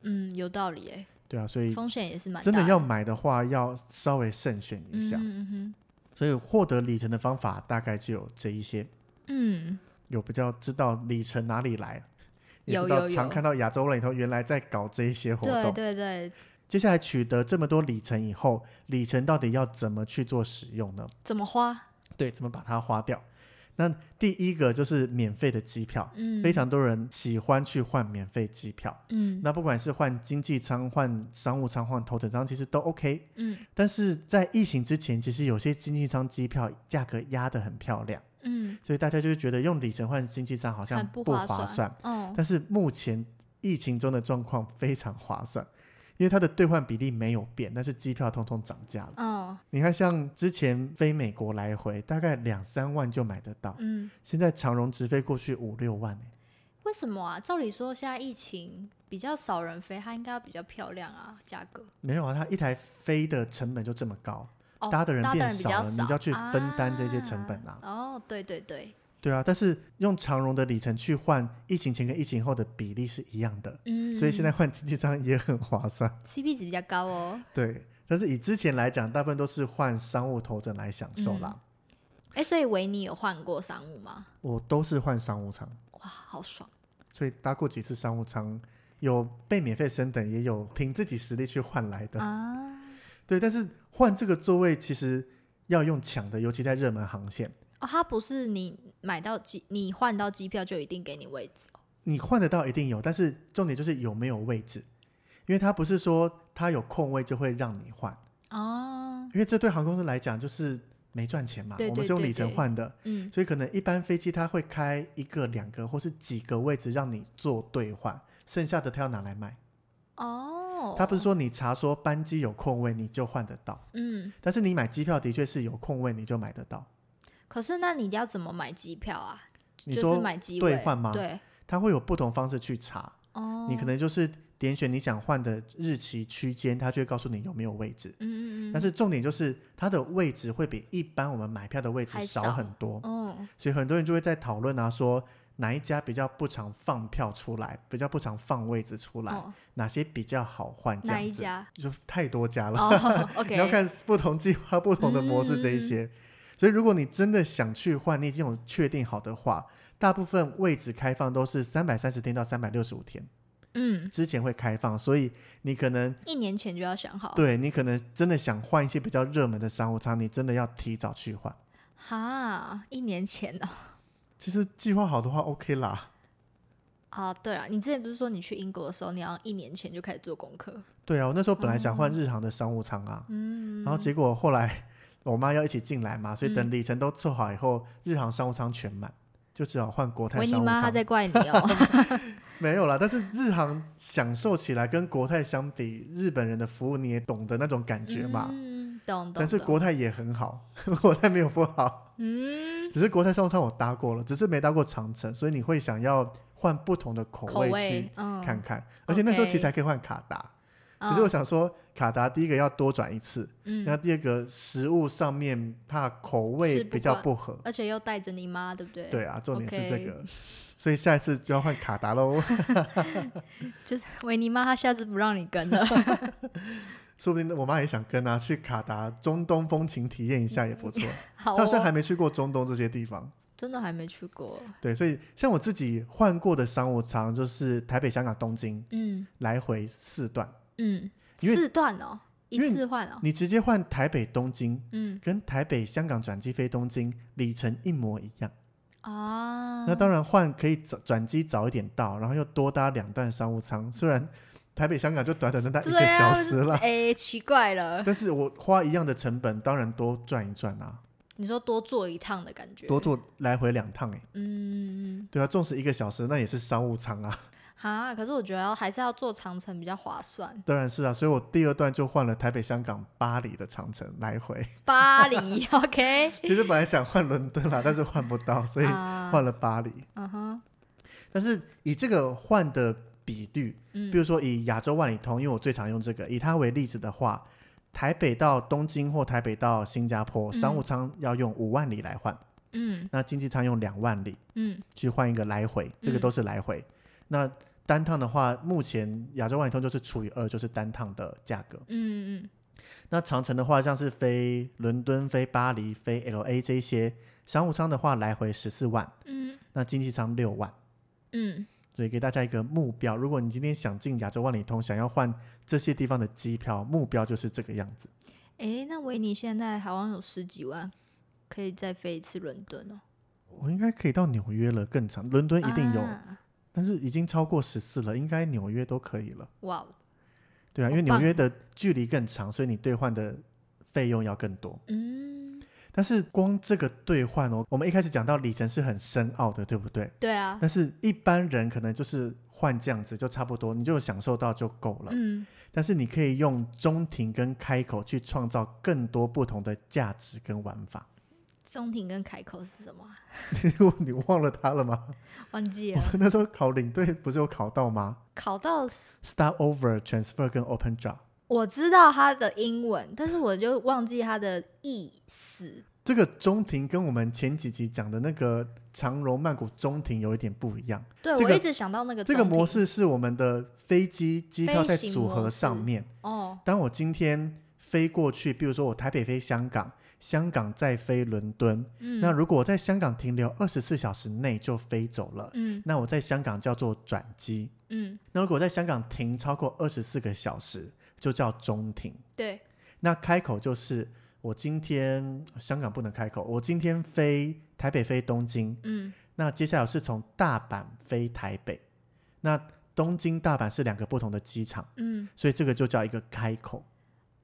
嗯，有道理哎，对啊，所以风险也是蛮大真的要买的话，要稍微慎选一下。嗯哼所以获得里程的方法大概就有这一些，嗯有比较知道里程哪里来，也有知道常看到亚洲人里头原来在搞这一些嗯，活动。对对对，接下来取得这么多里程以后，里程到底要怎么去做使用呢？怎么花？对，怎么把它花掉？那第一个就是免费的机票，嗯，非常多人喜欢去换免费机票。嗯那不管是换经济舱、换商务舱、换头等舱，其实都 OK。嗯但是在疫情之前，其实有些经济舱机票价格压得很漂亮，嗯，所以大家就是觉得用里程换经济舱好像不划算。哦，但是目前疫情中的状况非常划算，因为它的兑换比例没有变，但是机票通通涨价了。哦，你看，像之前飞美国来回大概两三万就买得到，嗯，现在长荣直飞过去五六万、欸、为什么啊？照理说现在疫情比较少人飞，它应该要比较漂亮啊，价格。没有啊，它一台飞的成本就这么高，哦，搭的人变少了，你，就要去分担这些成本啊。哦，对对对，对啊，但是用长荣的里程去换疫情前跟疫情后的比例是一样的，嗯，所以现在换经济舱也很划算。CP 值比较高哦。对，但是以之前来讲，大部分都是换商务头枕来享受啦。哎，所以维尼有换过商务吗？我都是换商务舱，哇，好爽！所以搭过几次商务舱，有被免费升等，也有凭自己实力去换来的。啊，对，但是换这个座位其实要用抢的，尤其在热门航线，哦，它不是你买到机，你换到机票就一定给你位置哦。你换得到一定有，但是重点就是有没有位置，因为它不是说它有空位就会让你换，哦，因为这对航空公司来讲就是没赚钱嘛，对对我们是用里程换的，嗯。所以可能一般飞机它会开一个、两个或是几个位置让你做兑换，剩下的它要拿来卖。哦，它不是说你查说班机有空位你就换得到，嗯，但是你买机票的确是有空位你就买得到。可是那你要怎么买机票啊？你说就是买机位兑换吗？对，它会有不同方式去查，哦，你可能就是点选你想换的日期区间，它就会告诉你有没有位置。嗯嗯嗯，但是重点就是它的位置会比一般我们买票的位置少少很多，嗯，所以很多人就会在讨论啊，说哪一家比较不常放票出来，比较不常放位置出来，哦，哪些比较好换这样子。哪一家？就太多家了，哦 你要看不同计划、不同的模式这一些。所以如果你真的想去换，你已经有确定好的话，大部分位置开放都是三百三十天到三百六十五天。嗯，之前会开放，所以你可能一年前就要想好。对你可能真的想换一些比较热门的商务舱，你真的要提早去换。哈，一年前哦。其实计划好的话，OK 啦。啊，对了，你之前不是说你去英国的时候，你要一年前就开始做功课？对啊，我那时候本来想换日航的商务舱啊，嗯，然后结果后来我妈要一起进来嘛，所以等里程都凑好以后，日航商务舱全满，就只好换国泰商务舱。维尼妈她在怪你哦。没有啦，但是日航享受起来跟国泰相比，日本人的服务你也懂得那种感觉嘛。嗯，懂懂。但是国泰也很好，国泰没有不好。嗯，只是国泰商务舱我搭过了，只是没搭过长城，所以你会想要换不同的口味去看看。而且那时候其实还可以换卡达，只是我想说卡达第一个要多转一次，那第二个食物上面怕口味比较不合，而且又带着你妈，对不对？对啊，重点是这个。所以下一次就要换卡达喽。就是维尼妈，她下次不让你跟了。说不定我妈也想跟啊，去卡达中东风情体验一下也不错。好，好像还没去过中东这些地方。真的还没去过。对，所以像我自己换过的商务舱，就是台北、香港、东京，嗯，来回四段，嗯，四段哦，一次换哦。你直接换台北、东京，嗯，跟台北、香港转机飞东京里程一模一样。啊，那当然换可以早转机早一点到，然后又多搭两段商务舱。虽然台北、香港就短短的那一个小时了，哎，奇怪了。但是我花一样的成本，当然多赚一赚啊。你说多坐一趟的感觉，多坐来回两趟，哎，嗯，对啊，纵使一个小时，那也是商务舱啊。啊，可是我觉得还是要坐长城比较划算。当然是啊，所以我第二段就换了台北、香港、巴黎的长城来回。巴黎，OK。其实本来想换伦敦啦，但是换不到，所以换了巴黎。嗯哼。但是以这个换的比率，嗯，比如说以亚洲万里通，因为我最常用这个，以它为例子的话，台北到东京或台北到新加坡，商务舱要用五万里来换，嗯，那经济舱用两万里，嗯，去换一个来回，这个都是来回。那单趟的话，目前亚洲万里通就是除以二，就是单趟的价格。嗯嗯。那长城的话，像是飞伦敦、飞巴黎、飞 L A 这些商务舱的话，来回十四万。嗯。那经济舱六万。嗯。所以给大家一个目标，如果你今天想进亚洲万里通，想要换这些地方的机票，目标就是这个样子。哎，那维尼现在好像有十几万，可以再飞一次伦敦哦。我应该可以到纽约了，更长。伦敦一定有。但是已经超过十四了，应该纽约都可以了。哇，对啊，因为纽约的距离更长，所以你兑换的费用要更多。嗯，但是光这个兑换哦，我们一开始讲到里程是很深奥的，对不对？对啊。但是一般人可能就是换这样子就差不多，你就享受到就够了。嗯。但是你可以用中庭跟开口去创造更多不同的价值跟玩法。中庭跟开口是什么？你忘了他了吗？忘记了。那时候考领队不是有考到吗？考到 start over transfer 跟 open job。我知道它的英文，但是我就忘记它的意思。这个中庭跟我们前几集讲的那个长荣曼谷中庭有一点不一样。对，我一直想到那个这个模式是我们的飞机机票在组合上面。哦。当我今天飞过去，比如说我台北飞香港。香港再飞伦敦，那如果我在香港停留二十四小时内就飞走了，那我在香港叫做转机。嗯，那如果在香港停超过二十四个小时，就叫中停。对，那开口就是我今天香港不能开口，我今天飞台北飞东京，嗯，那接下来是从大阪飞台北，那东京大阪是两个不同的机场，嗯，所以这个就叫一个开口。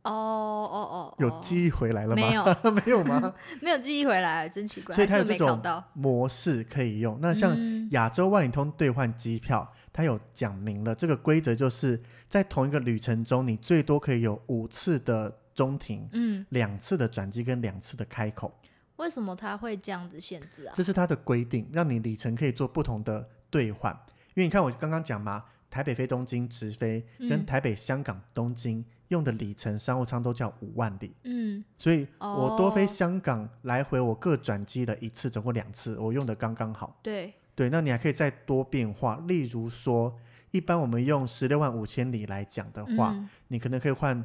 哦哦哦，有记忆回来了吗？没有，没有吗？没有记忆回来，真奇怪。所以它有这种模式可以用。那像亚洲万里通兑换机票，它有讲明了这个规则，就是在同一个旅程中，你最多可以有五次的中停，嗯，两次的转机跟两次的开口。为什么它会这样子限制啊？这是它的规定，让你里程可以做不同的兑换。因为你看我刚刚讲嘛，台北飞东京直飞，跟台北香港东京。用的里程商务舱都叫五万里，嗯，所以我多飞香港来回，我各转机了一次，总共两次，我用的刚刚好。对。对，那你还可以再多变化，例如说，一般我们用十六万五千里来讲的话，你可能可以换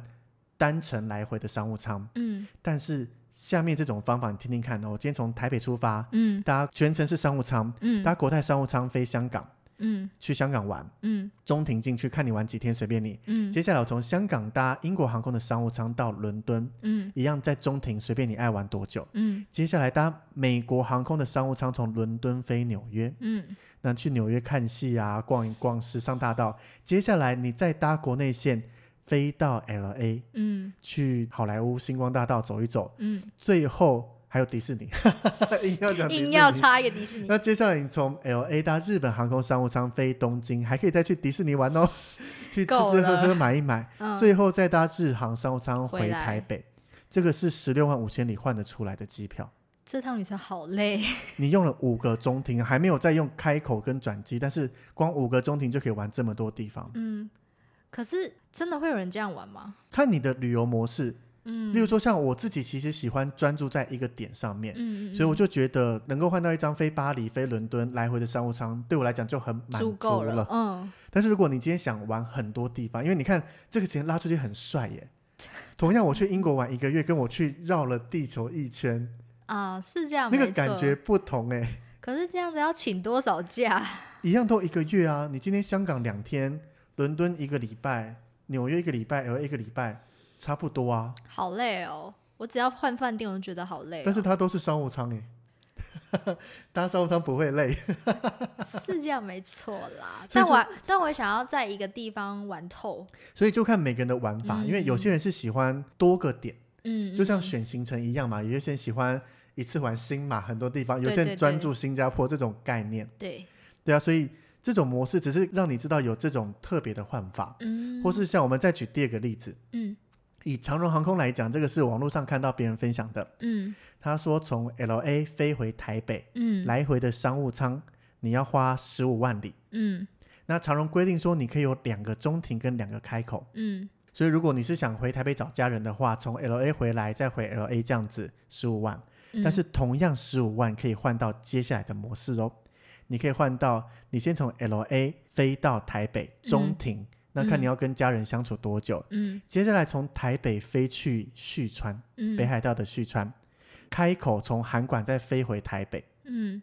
单程来回的商务舱，嗯，但是下面这种方法你听听看哦，我今天从台北出发，嗯，大家全程是商务舱，嗯，搭国泰商务舱飞香港，嗯。去香港玩，嗯。中庭进去看你玩几天随便你。嗯。接下来我从香港搭英国航空的商务舱到伦敦，嗯。一样在中庭随便你爱玩多久。嗯。接下来搭美国航空的商务舱从伦敦飞纽约，嗯。那去纽约看戏啊，逛一逛时尚大道。接下来你再搭国内线飞到 L A，嗯。去好莱坞星光大道走一走，嗯，最后还有迪士尼，硬要讲硬要插一个迪士尼，那接下来你从 L A 搭日本航空商务舱飞东京，还可以再去迪士尼玩哦，去吃吃喝喝买一买，嗯，最后再搭日航商务舱回台北。这个是十六万五千里换得出来的机票，这趟旅程好累，你用了五个中停，还没有再用开口跟转机，但是光五个中停就可以玩这么多地方。嗯，可是真的会有人这样玩吗？看你的旅游模式，嗯，例如说像我自己其实喜欢专注在一个点上面，嗯，嗯，所以我就觉得能够换到一张飞巴黎、飞伦敦来回的商务舱，对我来讲就很满足足了。嗯，但是如果你今天想玩很多地方，因为你看这个钱拉出去很帅耶。同样，我去英国玩一个月，跟我去绕了地球一圈，啊，是这样，那个感觉。不同哎。可是这样子要请多少假？一样都一个月啊。你今天香港两天，伦敦一个礼拜，纽约一个礼拜，L A 一个礼拜，差不多啊。好累哦！我只要换饭店，我就觉得好累哦、但是它都是商务舱哎，搭商务舱不会累。是这样没错啦。但我但我想要在一个地方玩透，所以就看每个人的玩法，因为有些人是喜欢多个点，嗯，就像嗯选行程一样嘛。有些人喜欢一次玩新马很多地方，有些人专注新加坡这种概念。对，对啊，所以这种模式只是让你知道有这种特别的换法，嗯，或是像我们再举第二个例子，嗯以长荣航空来讲，这个是网络上看到别人分享的。嗯他说从 L A 飞回台北，嗯来回的商务舱你要花十五万里。嗯那长荣规定说你可以有两个中庭跟两个开口，嗯所以如果你是想回台北找家人的话，从 L A 回来再回 L A 这样子十五万，嗯，但是同样十五万可以换到接下来的模式哦。你可以换到你先从 L A 飞到台北中停，那看你要跟家人相处多久。嗯。接下来从台北飞去旭川，嗯。北海道的旭川，开口从函馆再飞回台北，嗯。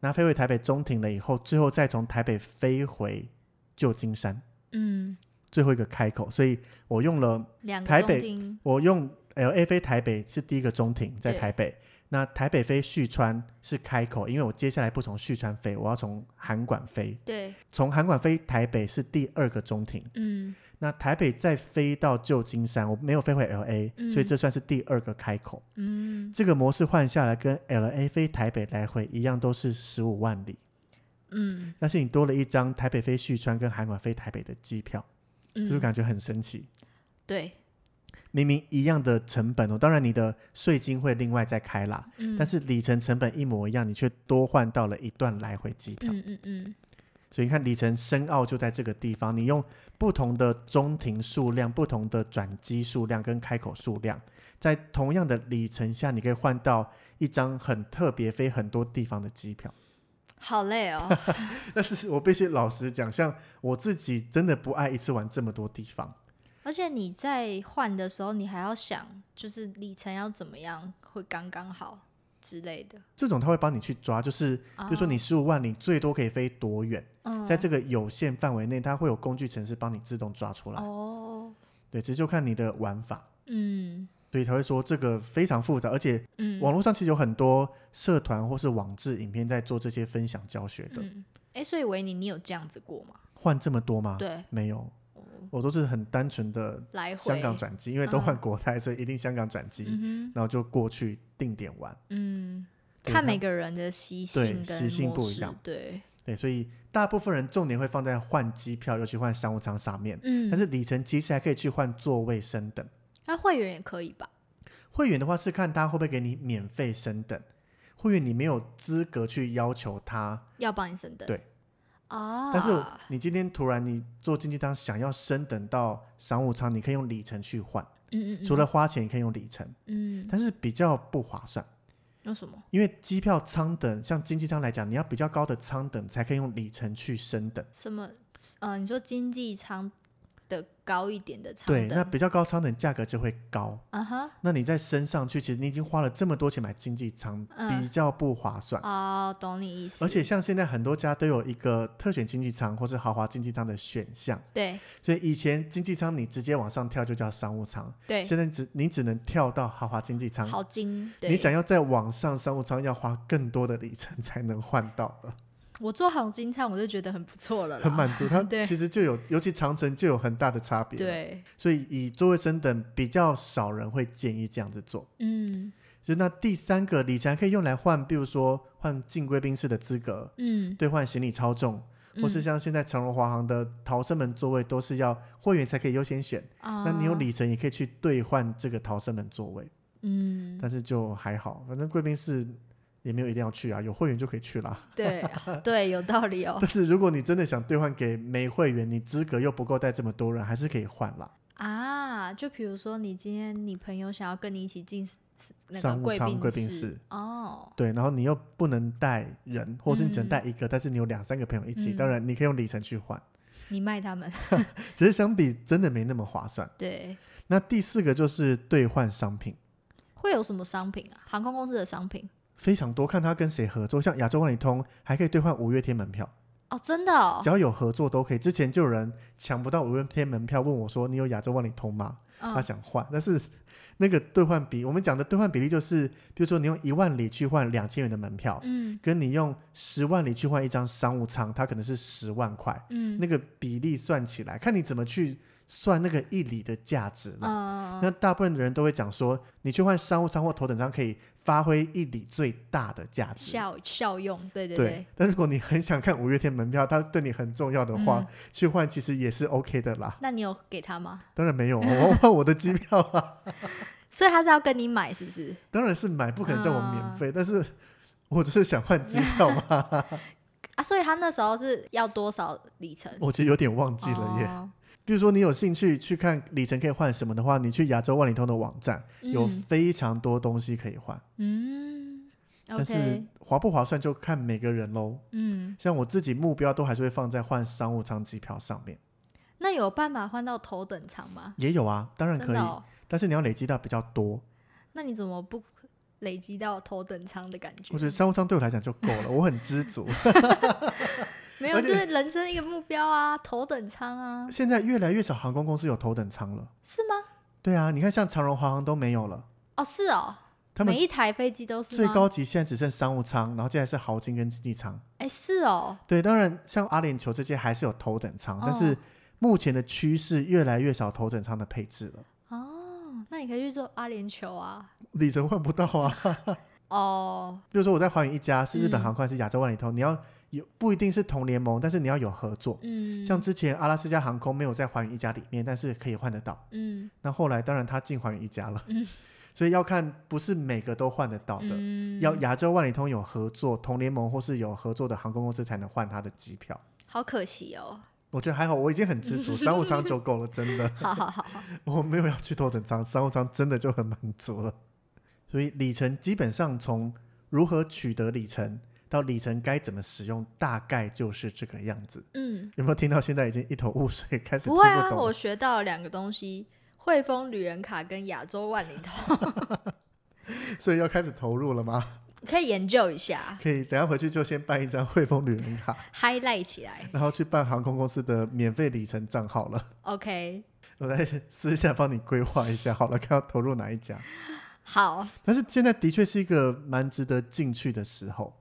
那飞回台北中停了以后，最后再从台北飞回旧金山，嗯。最后一个开口。所以我用了两台北我用 L A 飞台北是第一个中停在台北，那台北飞旭川是开口，因为我接下来不从旭川飞，我要从函馆飞，对，从函馆飞台北是第二个中庭。嗯。那台北再飞到旧金山，我没有飞回 L A，、嗯。所以这算是第二个开口。嗯。这个模式换下来跟 L A 飞台北来回一样，都是十五万里，嗯。但是你多了一张台北飞旭川跟函馆飞台北的机票，是不是嗯，感觉很神奇？对，明明一样的成本哦，当然你的税金会另外再开啦，嗯，但是里程成本一模一样，你却多换到了一段来回机票。嗯嗯嗯所以你看里程深奥就在这个地方，你用不同的中停数量、不同的转机数量跟开口数量，在同样的里程下，你可以换到一张很特别、飞很多地方的机票。好累哦，但是我必须老实讲，像我自己真的不爱一次玩这么多地方。而且你在换的时候，你还要想，就是里程要怎么样会刚刚好之类的。这种他会帮你去抓，就是比如说你十五万，你最多可以飞多远，嗯，在这个有限范围内，它会有工具程式帮你自动抓出来。哦，对，其实就看你的玩法，嗯所以才会说这个非常复杂，而且嗯，网络上其实有很多社团或是网志影片在做这些分享教学的。嗯，哎，所以维尼，你有这样子过吗？换这么多吗？对，没有，我都是很单纯的来香港转机，因为都换嗯国泰，所以一定香港转机，嗯然后就过去定点玩。嗯，看每个人的习性跟习性不一样对，对，所以大部分人重点会放在换机票，尤其换商务舱上面。嗯，但是里程其实还可以去换座位升等。那会员也可以吧？会员的话是看他会不会给你免费升等，会员你没有资格去要求他。要帮你升等，对，啊，但是你今天突然你坐经济舱想要升等到商务舱，你可以用里程去换，嗯嗯，除了花钱，你可以用里程，嗯，但是比较不划算，用什么？因为机票舱等像经济舱来讲，你要比较高的舱等才可以用里程去升等。什么？呃，你说经济舱的高一点的舱对，那，比较高舱等价格就会高。啊哈，那你再升上去，其实你已经花了这么多钱买经济舱，嗯比较不划算。哦，懂你意思。而且像现在很多家都有一个特选经济舱或是豪华经济舱的选项，对所以以前经济舱你直接往上跳就叫商务舱，对，现在只你只能跳到豪华经济舱。好精。对你想要再往上商务舱，要花更多的里程才能换到的，我做好金舱，我就觉得很不错了啦。很满足。它 其实就有，尤其长城就有很大的差别。，对，所以以座位升等比较少人会建议这样子做。嗯就那第三个里程可以用来换，比如说换进贵宾室的资格，嗯，兑换行李超重，或是嗯像现在长荣华航的逃生门座位都是要会员才可以优先选，啊，那你有里程也可以去兑换这个逃生门座位，嗯，但是就还好，反正贵宾室也没有一定要去啊，有会员就可以去啦。对 对，有道理哦但。是如果你真的想兑换给没会员，你资格又不够带这么多人，还是可以换啦。啊，就比如说你今天你朋友想要跟你一起进那个商务舱贵宾贵宾室哦，对，然后你又不能带人，或是你只能嗯带一个，但是你有两三个朋友一起，嗯当然你可以用里程去换，你卖他们，只是相比真的没那么划算。对，那第四个就是兑换商品，会有什么商品啊？航空公司的商品非常多，看他跟谁合作，像亚洲万里通还可以兑换五月天门票，哦，真的哦只，要有合作都可以。之前就有人抢不到五月天门票，问我说：“你有亚洲万里通吗？”他嗯想换，但是那个兑换比我们讲的兑换比例就是，比如说你用一万里去换两千元的门票，嗯跟你用十万里去换一张商务舱，它可能是十万块，嗯那个比例算起来，看你怎么去算那个一里的价值了。嗯，那大部分的人都会讲说，你去换商务舱或头等舱可以发挥一里最大的价值。效效用，对对对，但如果你很想看五月天门票，它对你很重要的话，嗯去换其实也是 OK 的啦。那你有给他吗？当然没有，我要换我的机票啊，所以他是要跟你买，是不是？当然是买，不可能叫我免嗯费。但是我就是想换机票嘛，啊，所以他那时候是要多少里程？我其实有点忘记了耶。哦比如说你有兴趣去看里程可以换什么的话，你去亚洲万里通的网站，有嗯非常多东西可以换。嗯但是划不划算就看每个人喽。嗯，像我自己目标都还是会放在换商务舱机票上面，那有办法换到头等舱吗？也有啊，当然可以，哦，但是你要累积到比较多。那你怎么不累积到头等舱的感觉？我觉得商务舱对我来讲就够了，我很知足。没有，就是人生一个目标啊，头等舱啊，现在越来越少航空公司有头等舱了。是吗？对啊，你看像长荣、华航都没有了，哦，是哦，他们每一台飞机都是最高级现在只剩商务舱，然后接下来是豪金跟经济舱。哎，是哦，对，当然像阿联酋这些还是有头等舱，但是哦。目前的趋势越来越少头等舱的配置了，哦，那你可以去做阿联酋啊，里程换不到啊。哦，比如说我在寰宇一家是日本嗯。航空还是亚洲万里通，你要有不一定是同联盟，但是你要有合作。嗯，像之前阿拉斯加航空没有在寰宇一家里面，但是可以换得到。嗯那后来当然他进寰宇一家了，嗯 所以要看不是每个都换得到的，嗯，要亚洲万里通有合作同联盟或是有合作的航空公司才能换他的机票。好可惜哦，我觉得还好，我已经很知足，商务舱就够了，真的。好好好好，我没有要去头等舱，商务舱真的就很满足了。所以里程基本上从如何取得里程到里程该怎么使用，大概就是这个样子。嗯，有没有听到？现在已经一头雾水，开始听不会啊，我学到了两个东西。汇丰旅人卡跟亚洲万里通，所以要开始投入了吗？可以研究一下可以，等下回去就先办一张汇丰旅人卡，，highlight 起来。然后去办航空公司的免费里程账号了。OK，我来私下帮你规划一下，好了，看要投入哪一家。好，但是现在的确是一个蛮值得进去的时候，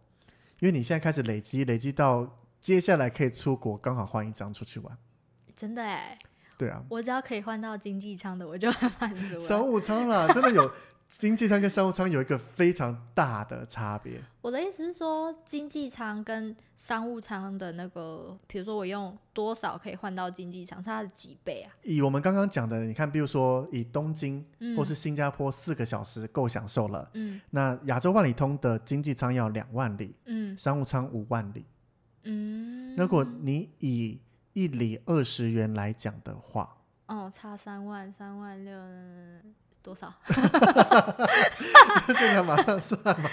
因为你现在开始累积，累积到接下来可以出国，刚好换一张出去玩。真的哎，对啊，我只要可以换到经济舱的，我就很满足商了。务舱啦，真的有经济舱跟商务舱有一个非常大的差别。我的意思是说，经济舱跟商务舱的那个，比如说我用多少可以换到经济舱，是它的几倍啊？以我们刚刚讲的，你看，比如说以东京嗯，或是新加坡四个小时够享受了，嗯那亚洲万里通的经济舱要两万里，嗯商务舱五万里。嗯，如果你以一里二十元来讲的话，哦差三万三万六多少？现 在马上算吧。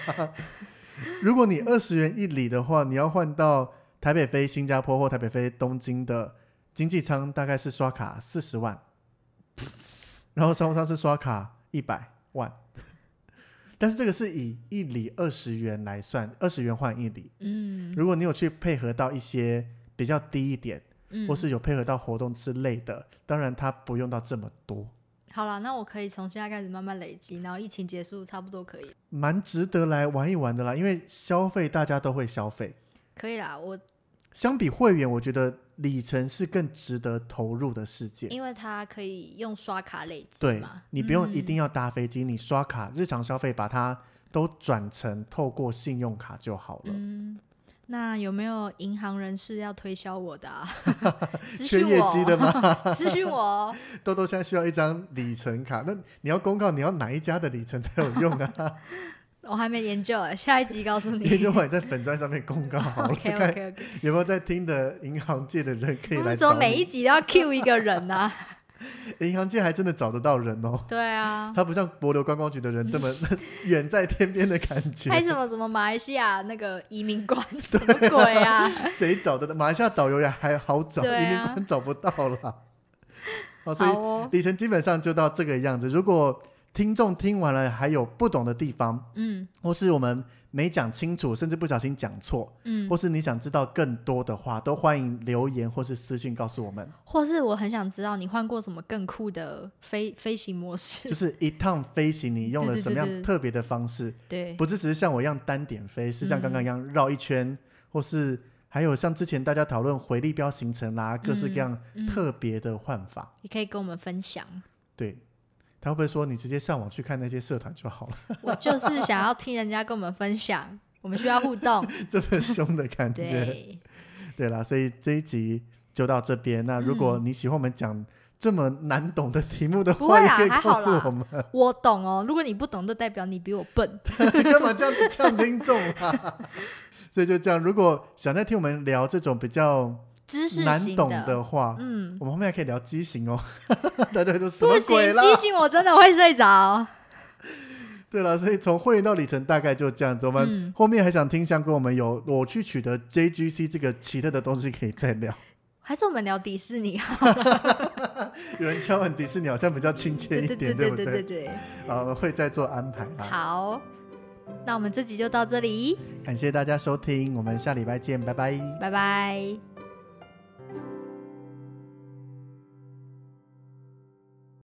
如果你二十元一里的话，你要换到台北飞新加坡或台北飞东京的经济舱大概是刷卡四十万，然后商务舱是刷卡一百万。但是这个是以一里二十元来算，二十元换一里。嗯，如果你有去配合到一些比较低一点，嗯或是有配合到活动之类的，当然它不用到这么多，好了，那我可以从现在开始慢慢累积，然后疫情结束差不多可以，蛮值得来玩一玩的啦。因为消费大家都会消费，可以啦。我相比会员，我觉得里程是更值得投入的世界。因为它可以用刷卡累积对，你不用一嗯定要搭飞机，你刷卡日常消费把它都转成透过信用卡就好了。嗯，那有没有银行人士要推销我的、缺业绩的？吗？私讯我哦。豆豆现在需要一张里程卡，那你要公告你要哪一家的里程才有用啊？我还没研究哎，下一集告诉你。研究完在粉砖上面公告好了 OK 看 OK OK。有没有在听的银行界的人可以来找你。们怎么每一集都要 Q 一个人呢、银行界还真的找得到人哦，对啊，他不像博流观光局的人这么 远在天边的感觉。还什么什么马来西亚那个移民官什么鬼啊？谁找得到？马来西亚导游也还好找，啊移民官找不到啦。好，所以里程基本上就到这个样子。如果听众听完了还有不懂的地方，嗯或是我们没讲清楚，甚至不小心讲错，嗯或，是你想知道更多的话，都欢迎留言或是私讯告诉我们。或是我很想知道你换过什么更酷的飞飞行模式？就是一趟飞行，你用了什么样特别的方式？对，不是只是像我一样单点飞，是像刚刚一嗯样绕一圈，或是还有像之前大家讨论回力标行程啦，各式各样嗯特别的换法。你可以跟我们分享。对，他会不会说你直接上网去看那些社团就好了？我就是想要听人家跟我们分享，我们需要互动。这么凶的感觉。对，对啦，所以这一集就到这边。那如果你喜欢我们讲这么难懂的题目的话，不会啦也可以告诉我们。我懂哦。如果你不懂，就代表你比我笨。干嘛这样子呛听众啊？所以就这样，如果想再听我们聊这种比较知识难懂的，的话，嗯，我们后面还可以聊畸形哦。大家都什么不行鬼，啦？机型我真的会睡着。对了，所以从会员到里程大概就这样子。我们嗯后面还想听香跟我们有我去取得 JGC 这个奇特的东西可以再聊。还是我们聊迪士尼好？有人敲完迪士尼好像比较亲切一对点，对不对对对。呃，会再做安排啊。好，那我们这集就到这里，感谢大家收听，我们下礼拜见，拜拜。拜拜。